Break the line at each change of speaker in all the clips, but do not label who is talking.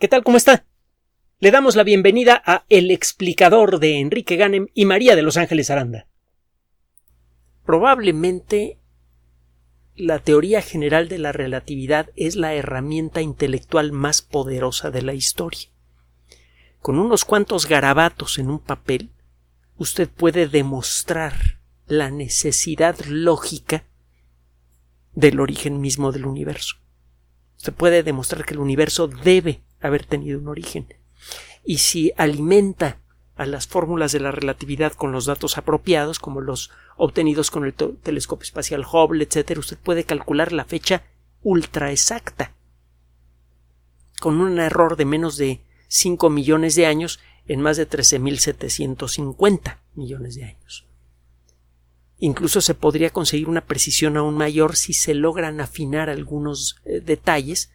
¿Qué tal? ¿Cómo está? Le damos la bienvenida a El explicador de Enrique Ganem y María de Los Ángeles Aranda. Probablemente la teoría general de la relatividad es la herramienta intelectual más poderosa de la historia. Con unos cuantos garabatos en un papel, usted puede demostrar la necesidad lógica del origen mismo del universo. Se puede demostrar que el universo debe haber tenido un origen. Y si alimenta a las fórmulas de la relatividad con los datos apropiados, como los obtenidos con el telescopio espacial Hubble, etc., usted puede calcular la fecha ultra exacta. Con un error de menos de 5 millones de años en más de 13.750 millones de años. Incluso se podría conseguir una precisión aún mayor si se logran afinar algunos eh, detalles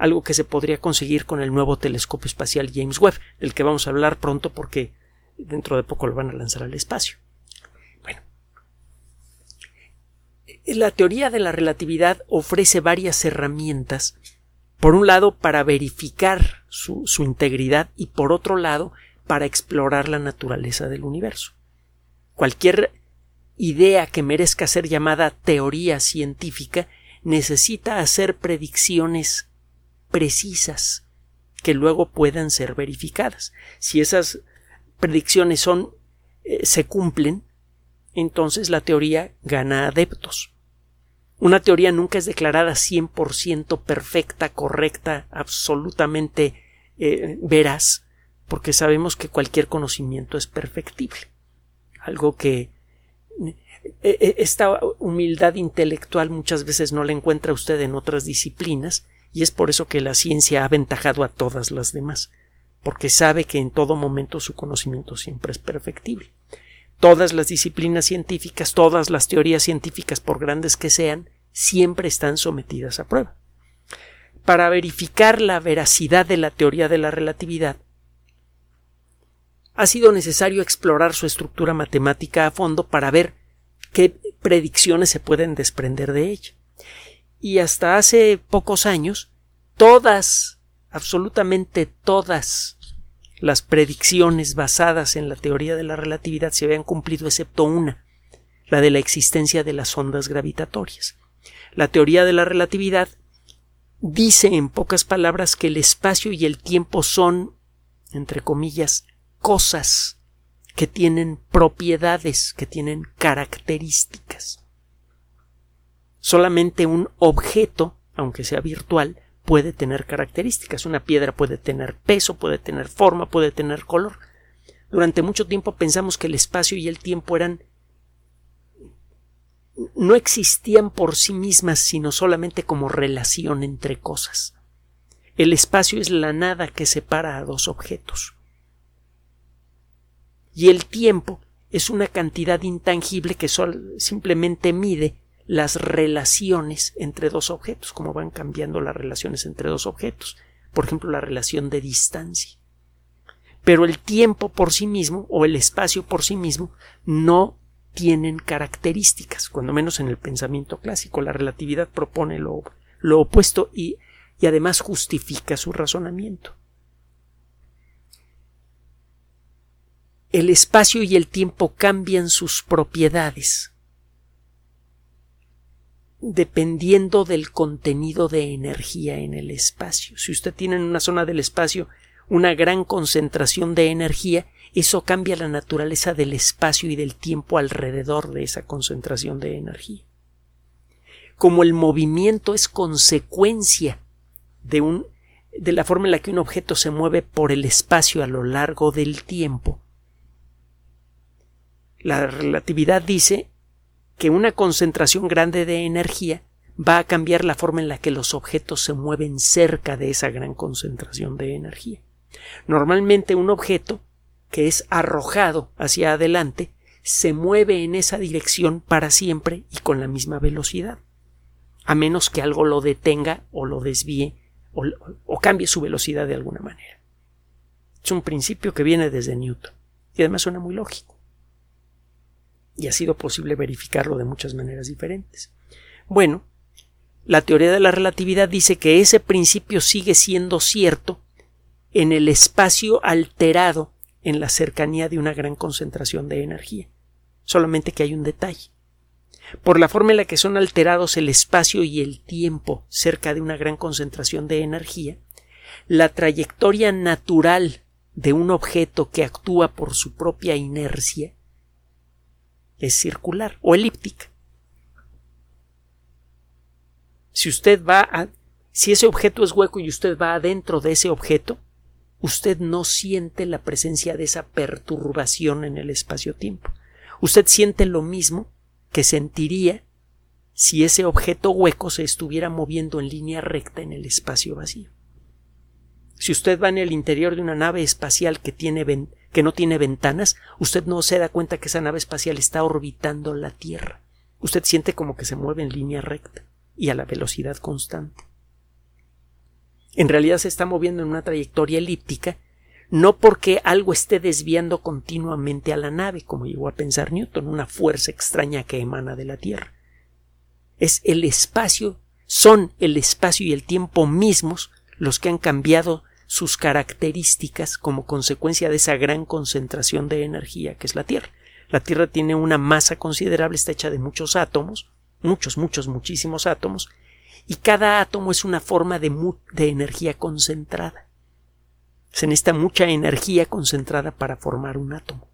algo que se podría conseguir con el nuevo telescopio espacial James Webb, del que vamos a hablar pronto porque dentro de poco lo van a lanzar al espacio. Bueno, la teoría de la relatividad ofrece varias herramientas, por un lado para verificar su, su integridad y por otro lado para explorar la naturaleza del universo. Cualquier idea que merezca ser llamada teoría científica necesita hacer predicciones precisas que luego puedan ser verificadas. Si esas predicciones son eh, se cumplen, entonces la teoría gana adeptos. Una teoría nunca es declarada 100% perfecta, correcta, absolutamente eh, veraz, porque sabemos que cualquier conocimiento es perfectible. Algo que eh, esta humildad intelectual muchas veces no la encuentra usted en otras disciplinas y es por eso que la ciencia ha aventajado a todas las demás, porque sabe que en todo momento su conocimiento siempre es perfectible. Todas las disciplinas científicas, todas las teorías científicas, por grandes que sean, siempre están sometidas a prueba. Para verificar la veracidad de la teoría de la relatividad, ha sido necesario explorar su estructura matemática a fondo para ver qué predicciones se pueden desprender de ella y hasta hace pocos años todas, absolutamente todas las predicciones basadas en la teoría de la relatividad se habían cumplido excepto una, la de la existencia de las ondas gravitatorias. La teoría de la relatividad dice en pocas palabras que el espacio y el tiempo son, entre comillas, cosas que tienen propiedades, que tienen características. Solamente un objeto, aunque sea virtual, puede tener características. Una piedra puede tener peso, puede tener forma, puede tener color. Durante mucho tiempo pensamos que el espacio y el tiempo eran no existían por sí mismas, sino solamente como relación entre cosas. El espacio es la nada que separa a dos objetos. Y el tiempo es una cantidad intangible que simplemente mide las relaciones entre dos objetos, cómo van cambiando las relaciones entre dos objetos, por ejemplo, la relación de distancia. Pero el tiempo por sí mismo o el espacio por sí mismo no tienen características, cuando menos en el pensamiento clásico. La relatividad propone lo, lo opuesto y, y además justifica su razonamiento. El espacio y el tiempo cambian sus propiedades dependiendo del contenido de energía en el espacio. Si usted tiene en una zona del espacio una gran concentración de energía, eso cambia la naturaleza del espacio y del tiempo alrededor de esa concentración de energía. Como el movimiento es consecuencia de un de la forma en la que un objeto se mueve por el espacio a lo largo del tiempo. La relatividad dice que una concentración grande de energía va a cambiar la forma en la que los objetos se mueven cerca de esa gran concentración de energía. Normalmente un objeto que es arrojado hacia adelante se mueve en esa dirección para siempre y con la misma velocidad, a menos que algo lo detenga o lo desvíe o, cambie su velocidad de alguna manera. Es un principio que viene desde Newton y además suena muy lógico y ha sido posible verificarlo de muchas maneras diferentes. Bueno, la teoría de la relatividad dice que ese principio sigue siendo cierto en el espacio alterado en la cercanía de una gran concentración de energía. Solamente que hay un detalle. Por la forma en la que son alterados el espacio y el tiempo cerca de una gran concentración de energía, la trayectoria natural de un objeto que actúa por su propia inercia es circular o elíptica. Si usted va a si ese objeto es hueco y usted va adentro de ese objeto, usted no siente la presencia de esa perturbación en el espacio-tiempo. Usted siente lo mismo que sentiría si ese objeto hueco se estuviera moviendo en línea recta en el espacio vacío. Si usted va en el interior de una nave espacial que, tiene que no tiene ventanas, usted no se da cuenta que esa nave espacial está orbitando la Tierra. Usted siente como que se mueve en línea recta y a la velocidad constante. En realidad se está moviendo en una trayectoria elíptica no porque algo esté desviando continuamente a la nave, como llegó a pensar Newton, una fuerza extraña que emana de la Tierra. Es el espacio, son el espacio y el tiempo mismos los que han cambiado sus características como consecuencia de esa gran concentración de energía que es la Tierra. La Tierra tiene una masa considerable, está hecha de muchos átomos, muchos, muchos, muchísimos átomos, y cada átomo es una forma de, de energía concentrada. Se necesita mucha energía concentrada para formar un átomo.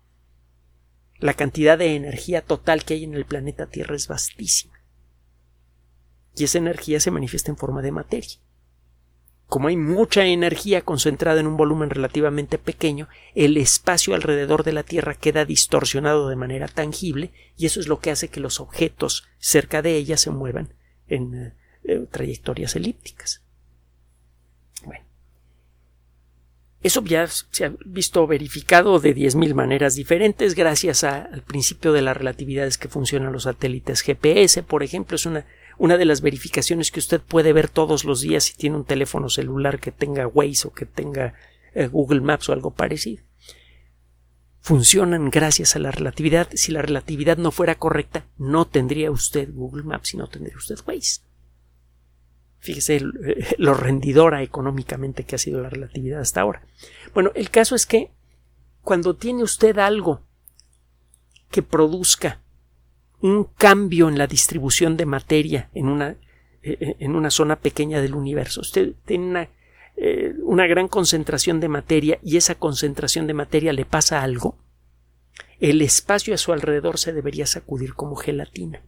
La cantidad de energía total que hay en el planeta Tierra es vastísima. Y esa energía se manifiesta en forma de materia. Como hay mucha energía concentrada en un volumen relativamente pequeño, el espacio alrededor de la Tierra queda distorsionado de manera tangible y eso es lo que hace que los objetos cerca de ella se muevan en eh, eh, trayectorias elípticas. Eso ya se ha visto verificado de 10.000 maneras diferentes gracias al principio de la relatividad es que funcionan los satélites GPS, por ejemplo, es una, una de las verificaciones que usted puede ver todos los días si tiene un teléfono celular que tenga Waze o que tenga eh, Google Maps o algo parecido. Funcionan gracias a la relatividad. Si la relatividad no fuera correcta, no tendría usted Google Maps y no tendría usted Waze. Fíjese eh, lo rendidora económicamente que ha sido la relatividad hasta ahora. Bueno, el caso es que cuando tiene usted algo que produzca un cambio en la distribución de materia en una, eh, eh, en una zona pequeña del universo, usted tiene una, una gran concentración de materia y esa concentración de materia le pasa algo, el espacio a su alrededor se debería sacudir como gelatina.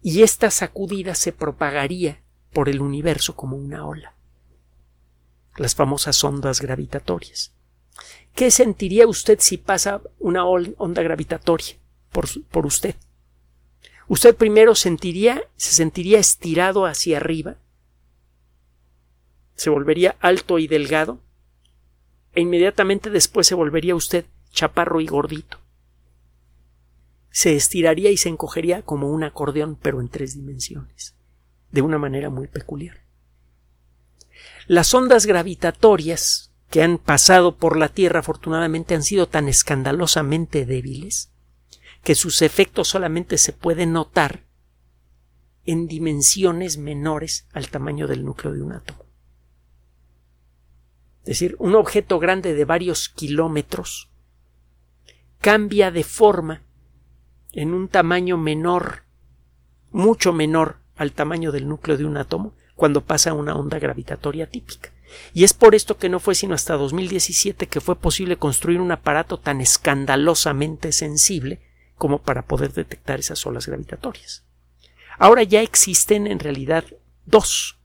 Y esta sacudida se propagaría por el universo como una ola. Las famosas ondas gravitatorias. ¿Qué sentiría usted si pasa una onda gravitatoria por, por usted? Usted primero sentiría, se sentiría estirado hacia arriba, se volvería alto y delgado, e inmediatamente después se volvería usted chaparro y gordito. Se estiraría y se encogería como un acordeón, pero en tres dimensiones de una manera muy peculiar. Las ondas gravitatorias que han pasado por la Tierra afortunadamente han sido tan escandalosamente débiles que sus efectos solamente se pueden notar en dimensiones menores al tamaño del núcleo de un átomo. Es decir, un objeto grande de varios kilómetros cambia de forma en un tamaño menor, mucho menor al tamaño del núcleo de un átomo cuando pasa una onda gravitatoria típica. Y es por esto que no fue sino hasta 2017 que fue posible construir un aparato tan escandalosamente sensible como para poder detectar esas olas gravitatorias. Ahora ya existen en realidad dos,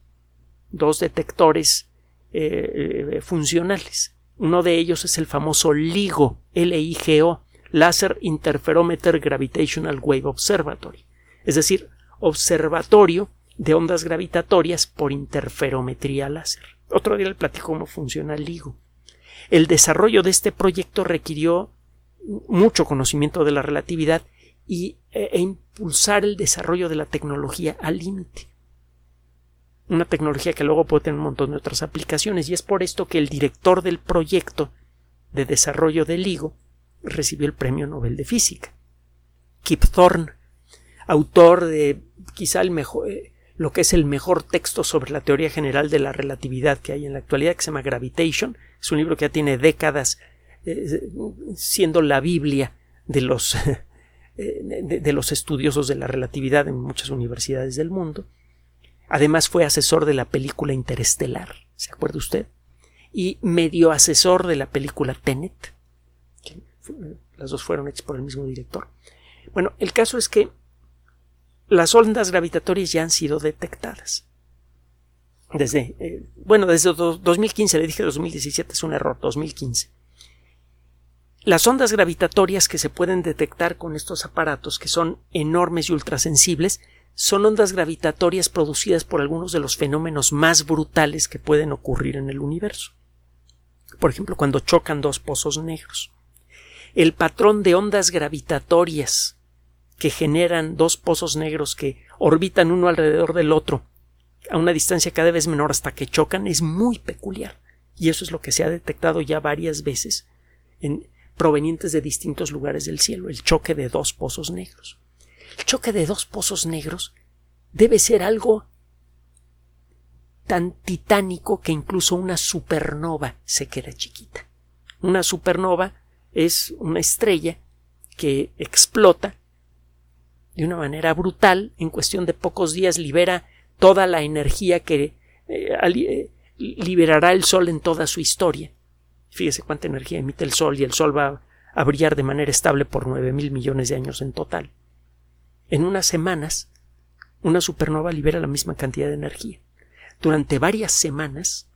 dos detectores eh, eh, funcionales. Uno de ellos es el famoso LIGO, LIGO, Laser Interferometer Gravitational Wave Observatory, es decir, observatorio de ondas gravitatorias por interferometría láser. Otro día le platico cómo funciona el LIGO. El desarrollo de este proyecto requirió mucho conocimiento de la relatividad y, e, e impulsar el desarrollo de la tecnología al límite. Una tecnología que luego puede tener un montón de otras aplicaciones y es por esto que el director del proyecto de desarrollo del LIGO recibió el Premio Nobel de Física. Kip Thorne, autor de quizá el mejor, eh, lo que es el mejor texto sobre la teoría general de la relatividad que hay en la actualidad, que se llama Gravitation. Es un libro que ya tiene décadas eh, siendo la Biblia de los, de los estudiosos de la relatividad en muchas universidades del mundo. Además fue asesor de la película Interestelar, ¿se acuerda usted? Y medio asesor de la película Tenet. Las dos fueron hechas por el mismo director. Bueno, el caso es que las ondas gravitatorias ya han sido detectadas. Desde, eh, bueno, desde 2015, le dije 2017, es un error, 2015. Las ondas gravitatorias que se pueden detectar con estos aparatos, que son enormes y ultrasensibles, son ondas gravitatorias producidas por algunos de los fenómenos más brutales que pueden ocurrir en el universo. Por ejemplo, cuando chocan dos pozos negros. El patrón de ondas gravitatorias que generan dos pozos negros que orbitan uno alrededor del otro a una distancia cada vez menor hasta que chocan es muy peculiar. Y eso es lo que se ha detectado ya varias veces en provenientes de distintos lugares del cielo, el choque de dos pozos negros. El choque de dos pozos negros debe ser algo tan titánico que incluso una supernova se queda chiquita. Una supernova es una estrella que explota de una manera brutal, en cuestión de pocos días libera toda la energía que eh, eh, liberará el Sol en toda su historia. Fíjese cuánta energía emite el Sol y el Sol va a brillar de manera estable por nueve mil millones de años en total en unas semanas, una supernova libera la misma cantidad de energía. Durante varias semanas,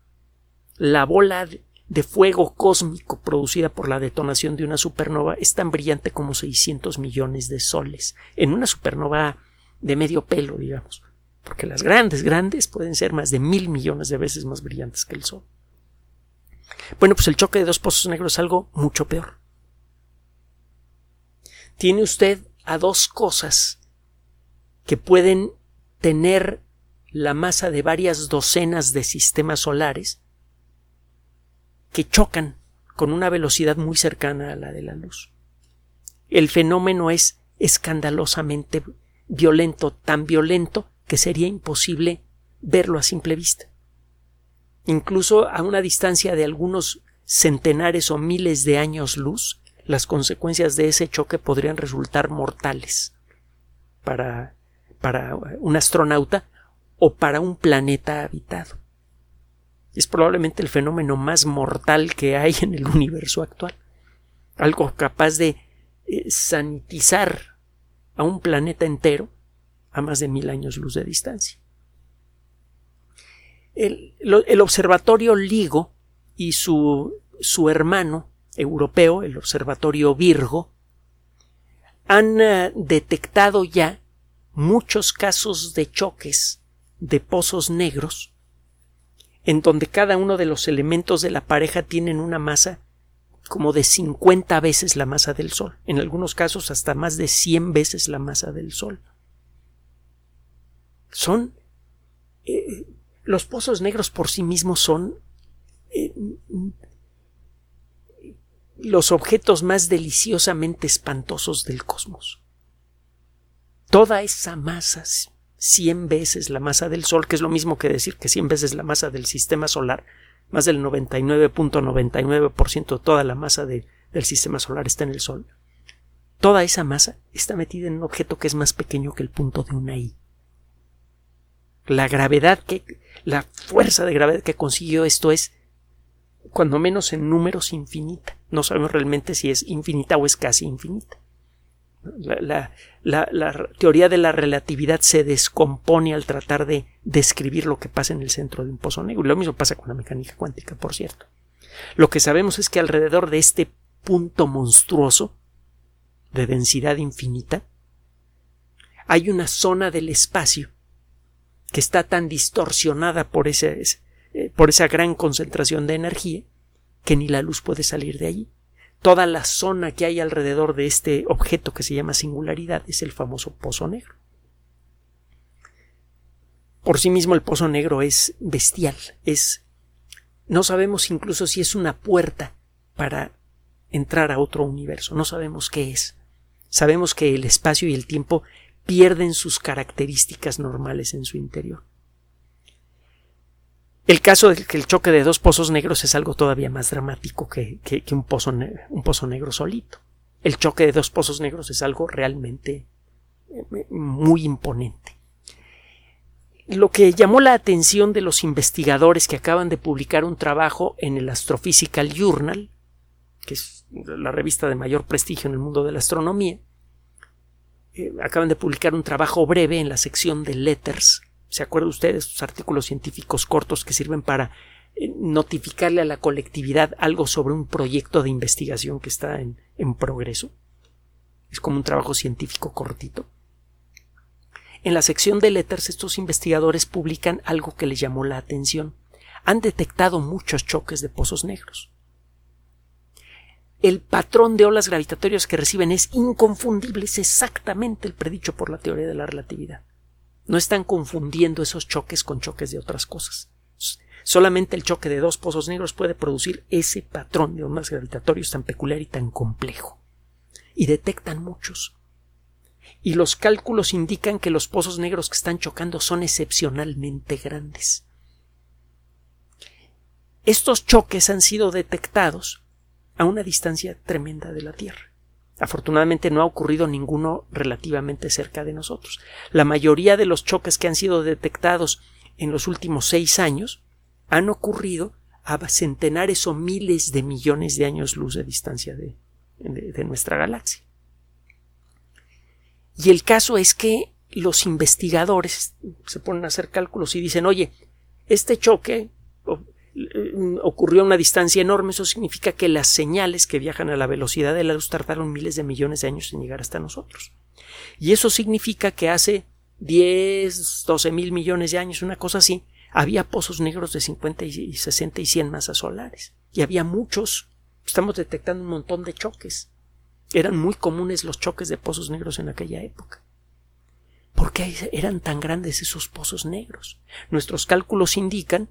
la bola de fuego cósmico producida por la detonación de una supernova es tan brillante como 600 millones de soles. En una supernova de medio pelo, digamos. Porque las grandes, grandes pueden ser más de mil millones de veces más brillantes que el Sol. Bueno, pues el choque de dos pozos negros es algo mucho peor. Tiene usted a dos cosas que pueden tener la masa de varias docenas de sistemas solares que chocan con una velocidad muy cercana a la de la luz. El fenómeno es escandalosamente violento, tan violento que sería imposible verlo a simple vista. Incluso a una distancia de algunos centenares o miles de años luz, las consecuencias de ese choque podrían resultar mortales para para un astronauta o para un planeta habitado. Es probablemente el fenómeno más mortal que hay en el universo actual. Algo capaz de eh, sanitizar a un planeta entero a más de mil años luz de distancia. El, el observatorio LIGO y su, su, hermano europeo, el observatorio Virgo, han uh, detectado ya muchos casos de choques de pozos negros en donde cada uno de los elementos de la pareja tienen una masa como de 50 veces la masa del Sol, en algunos casos hasta más de 100 veces la masa del Sol. Son eh, los pozos negros por sí mismos son eh, los objetos más deliciosamente espantosos del cosmos toda esa masa, 100 veces la masa del Sol, que es lo mismo que decir que 100 veces la masa del sistema solar, más del 99.99% de toda la masa del sistema solar está en el Sol. Toda esa masa está metida en un objeto que es más pequeño que el punto de una I. La gravedad que, la fuerza de gravedad que consiguió esto es, cuando menos en números, infinita. No sabemos realmente si es infinita o es casi infinita. La, teoría de la relatividad se descompone al tratar de describir lo que pasa en el centro de un pozo negro. Y lo mismo pasa con la mecánica cuántica, por cierto. Lo que sabemos es que alrededor de este punto monstruoso de densidad infinita hay una zona del espacio que está tan distorsionada por, ese, eh, por esa gran concentración de energía que ni la luz puede salir de allí toda la zona que hay alrededor de este objeto que se llama singularidad es el famoso pozo negro. Por sí mismo el pozo negro es bestial, es no sabemos incluso si es una puerta para entrar a otro universo, no sabemos qué es. Sabemos que el espacio y el tiempo pierden sus características normales en su interior. El caso de que el choque de dos pozos negros es algo todavía más dramático que, un, pozo un pozo negro solito. El choque de dos pozos negros es algo realmente eh, muy imponente. Lo que llamó la atención de los investigadores que acaban de publicar un trabajo en el Astrophysical Journal, que es la revista de mayor prestigio en el mundo de la astronomía, eh, acaban de publicar un trabajo breve en la sección de Letters. ¿Se acuerdan ustedes? Estos artículos científicos cortos que sirven para eh, notificarle a la colectividad algo sobre un proyecto de investigación que está en, en progreso. Es como un trabajo científico cortito. En la sección de Letters estos investigadores publican algo que les llamó la atención. Han detectado muchos choques de pozos negros el patrón de olas gravitatorias que reciben es inconfundible, es exactamente el predicho por la teoría de la relatividad. No están confundiendo esos choques con choques de otras cosas. Solamente el choque de dos pozos negros puede producir ese patrón de ondas gravitatorios tan peculiar y tan complejo. Y detectan muchos. Y los cálculos indican que los pozos negros que están chocando son excepcionalmente grandes. Estos choques han sido detectados a una distancia tremenda de la Tierra. Afortunadamente no ha ocurrido ninguno relativamente cerca de nosotros. La mayoría de los choques que han sido detectados en los últimos seis años han ocurrido a centenares o miles de millones de años luz de distancia de, de nuestra galaxia. Y el caso es que los investigadores se ponen a hacer cálculos y dicen, oye, este choque ocurrió a una distancia enorme, eso significa que las señales que viajan a la velocidad de la luz tardaron miles de millones de años en llegar hasta nosotros. Y eso significa que hace 10, 12 mil millones de años, una cosa así, había pozos negros de 50 y 60 y 100 masas solares. Y había muchos. Estamos detectando un montón de choques. Eran muy comunes los choques de pozos negros en aquella época. ¿Por qué eran tan grandes esos pozos negros? Nuestros cálculos indican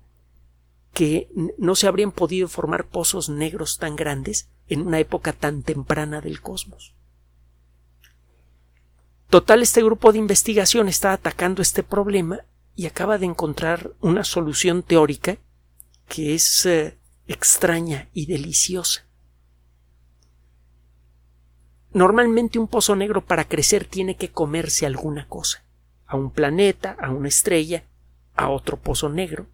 que no se habrían podido formar pozos negros tan grandes en una época tan temprana del cosmos. Total, este grupo de investigación está atacando este problema y acaba de encontrar una solución teórica que es eh, extraña y deliciosa. Normalmente un pozo negro para crecer tiene que comerse alguna cosa, a un planeta, a una estrella, a otro pozo negro,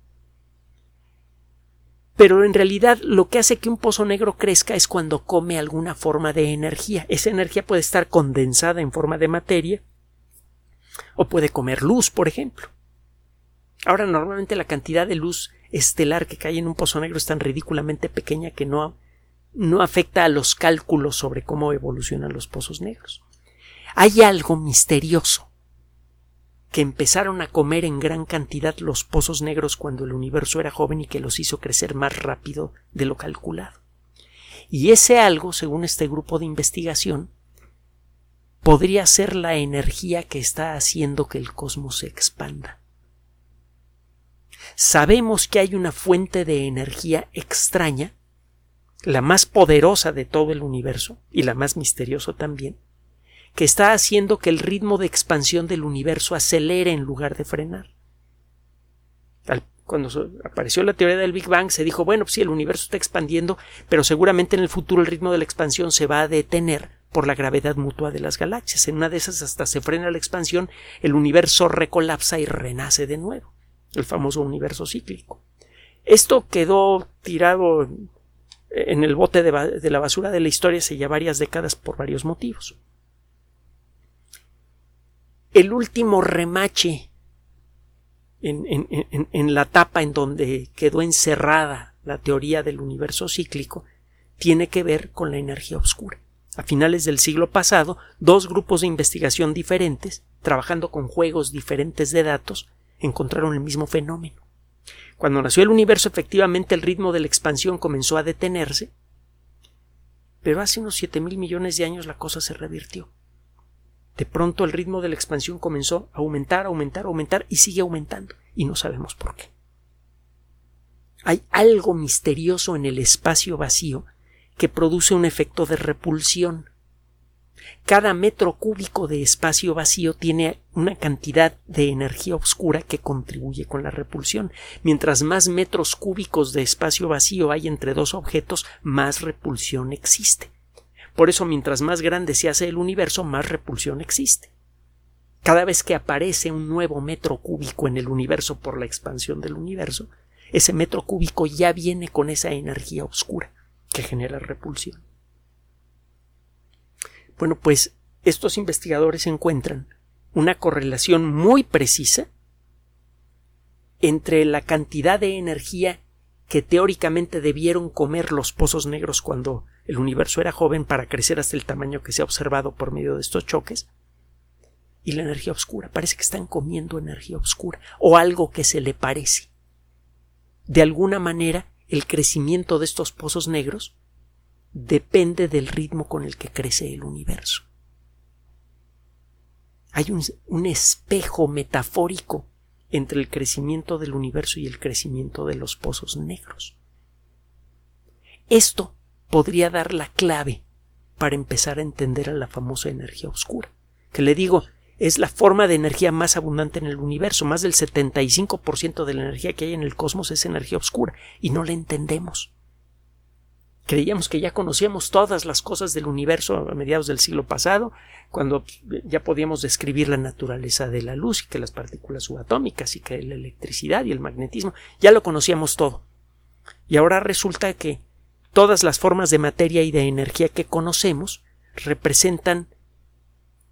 pero en realidad lo que hace que un pozo negro crezca es cuando come alguna forma de energía. Esa energía puede estar condensada en forma de materia o puede comer luz, por ejemplo. Ahora, normalmente la cantidad de luz estelar que cae en un pozo negro es tan ridículamente pequeña que no, no afecta a los cálculos sobre cómo evolucionan los pozos negros. Hay algo misterioso que empezaron a comer en gran cantidad los pozos negros cuando el universo era joven y que los hizo crecer más rápido de lo calculado. Y ese algo, según este grupo de investigación, podría ser la energía que está haciendo que el cosmos se expanda. Sabemos que hay una fuente de energía extraña, la más poderosa de todo el universo y la más misteriosa también, que está haciendo que el ritmo de expansión del universo acelere en lugar de frenar. Cuando apareció la teoría del Big Bang se dijo, bueno, pues sí, el universo está expandiendo, pero seguramente en el futuro el ritmo de la expansión se va a detener por la gravedad mutua de las galaxias. En una de esas hasta se frena la expansión, el universo recolapsa y renace de nuevo, el famoso universo cíclico. Esto quedó tirado en el bote de, de la basura de la historia hace ya varias décadas por varios motivos el último remache en, la tapa en donde quedó encerrada la teoría del universo cíclico tiene que ver con la energía oscura. A finales del siglo pasado, dos grupos de investigación diferentes, trabajando con juegos diferentes de datos, encontraron el mismo fenómeno. Cuando nació el universo, efectivamente el ritmo de la expansión comenzó a detenerse, pero hace unos siete mil millones de años la cosa se revirtió. De pronto el ritmo de la expansión comenzó a aumentar, aumentar, aumentar y sigue aumentando y no sabemos por qué. Hay algo misterioso en el espacio vacío que produce un efecto de repulsión. Cada metro cúbico de espacio vacío tiene una cantidad de energía oscura que contribuye con la repulsión. Mientras más metros cúbicos de espacio vacío hay entre dos objetos, más repulsión existe. Por eso, mientras más grande se hace el universo, más repulsión existe. Cada vez que aparece un nuevo metro cúbico en el universo por la expansión del universo, ese metro cúbico ya viene con esa energía oscura que genera repulsión. Bueno, pues estos investigadores encuentran una correlación muy precisa entre la cantidad de energía que teóricamente debieron comer los pozos negros cuando el universo era joven para crecer hasta el tamaño que se ha observado por medio de estos choques y la energía oscura. Parece que están comiendo energía oscura o algo que se le parece. De alguna manera, el crecimiento de estos pozos negros depende del ritmo con el que crece el universo. Hay un, un, espejo metafórico entre el crecimiento del universo y el crecimiento de los pozos negros. Esto podría dar la clave para empezar a entender a la famosa energía oscura, que le digo, es la forma de energía más abundante en el universo. Más del 75% de la energía que hay en el cosmos es energía oscura y no la entendemos. Creíamos que ya conocíamos todas las cosas del universo a mediados del siglo pasado, cuando ya podíamos describir la naturaleza de la luz y que las partículas subatómicas y que la electricidad y el magnetismo, ya lo conocíamos todo. Y ahora resulta que todas las formas de materia y de energía que conocemos representan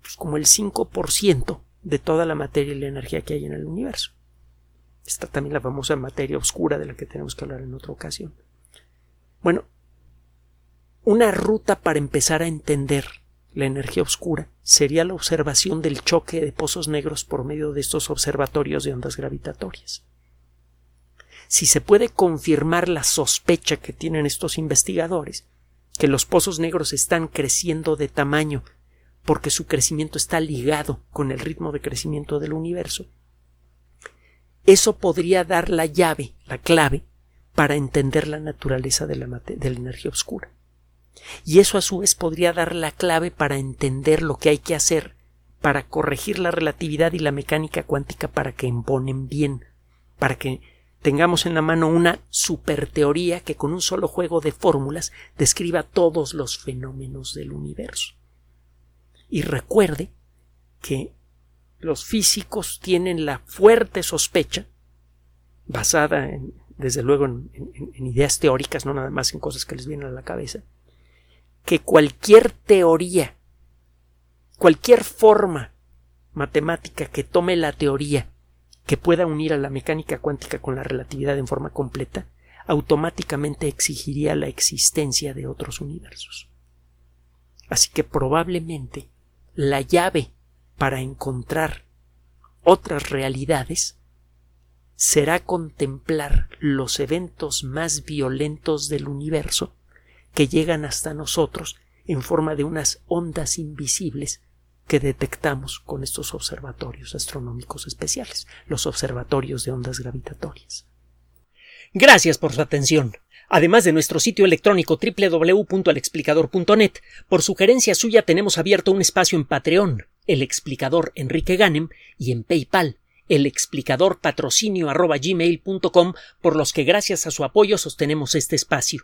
pues, como el 5% de toda la materia y la energía que hay en el universo. Está también la famosa materia oscura de la que tenemos que hablar en otra ocasión. Bueno, una ruta para empezar a entender la energía oscura sería la observación del choque de pozos negros por medio de estos observatorios de ondas gravitatorias. Si se puede confirmar la sospecha que tienen estos investigadores, que los pozos negros están creciendo de tamaño porque su crecimiento está ligado con el ritmo de crecimiento del universo, eso podría dar la llave, la clave, para entender la naturaleza de la, de la energía oscura. Y eso a su vez podría dar la clave para entender lo que hay que hacer para corregir la relatividad y la mecánica cuántica para que emponen bien, para que tengamos en la mano una superteoría que con un solo juego de fórmulas describa todos los fenómenos del universo. Y recuerde que los físicos tienen la fuerte sospecha, basada en, desde luego en, en, ideas teóricas, no nada más en cosas que les vienen a la cabeza, que cualquier teoría, cualquier forma matemática que tome la teoría que pueda unir a la mecánica cuántica con la relatividad en forma completa, automáticamente exigiría la existencia de otros universos. Así que probablemente la llave para encontrar otras realidades será contemplar los eventos más violentos del universo que llegan hasta nosotros en forma de unas ondas invisibles que detectamos con estos observatorios astronómicos especiales, los observatorios de ondas gravitatorias. Gracias por su atención. Además de nuestro sitio electrónico www.alexplicador.net, por sugerencia suya tenemos abierto un espacio en Patreon, el explicador Enrique Ganem, y en PayPal, el explicador patrocinio por los que gracias a su apoyo sostenemos este espacio.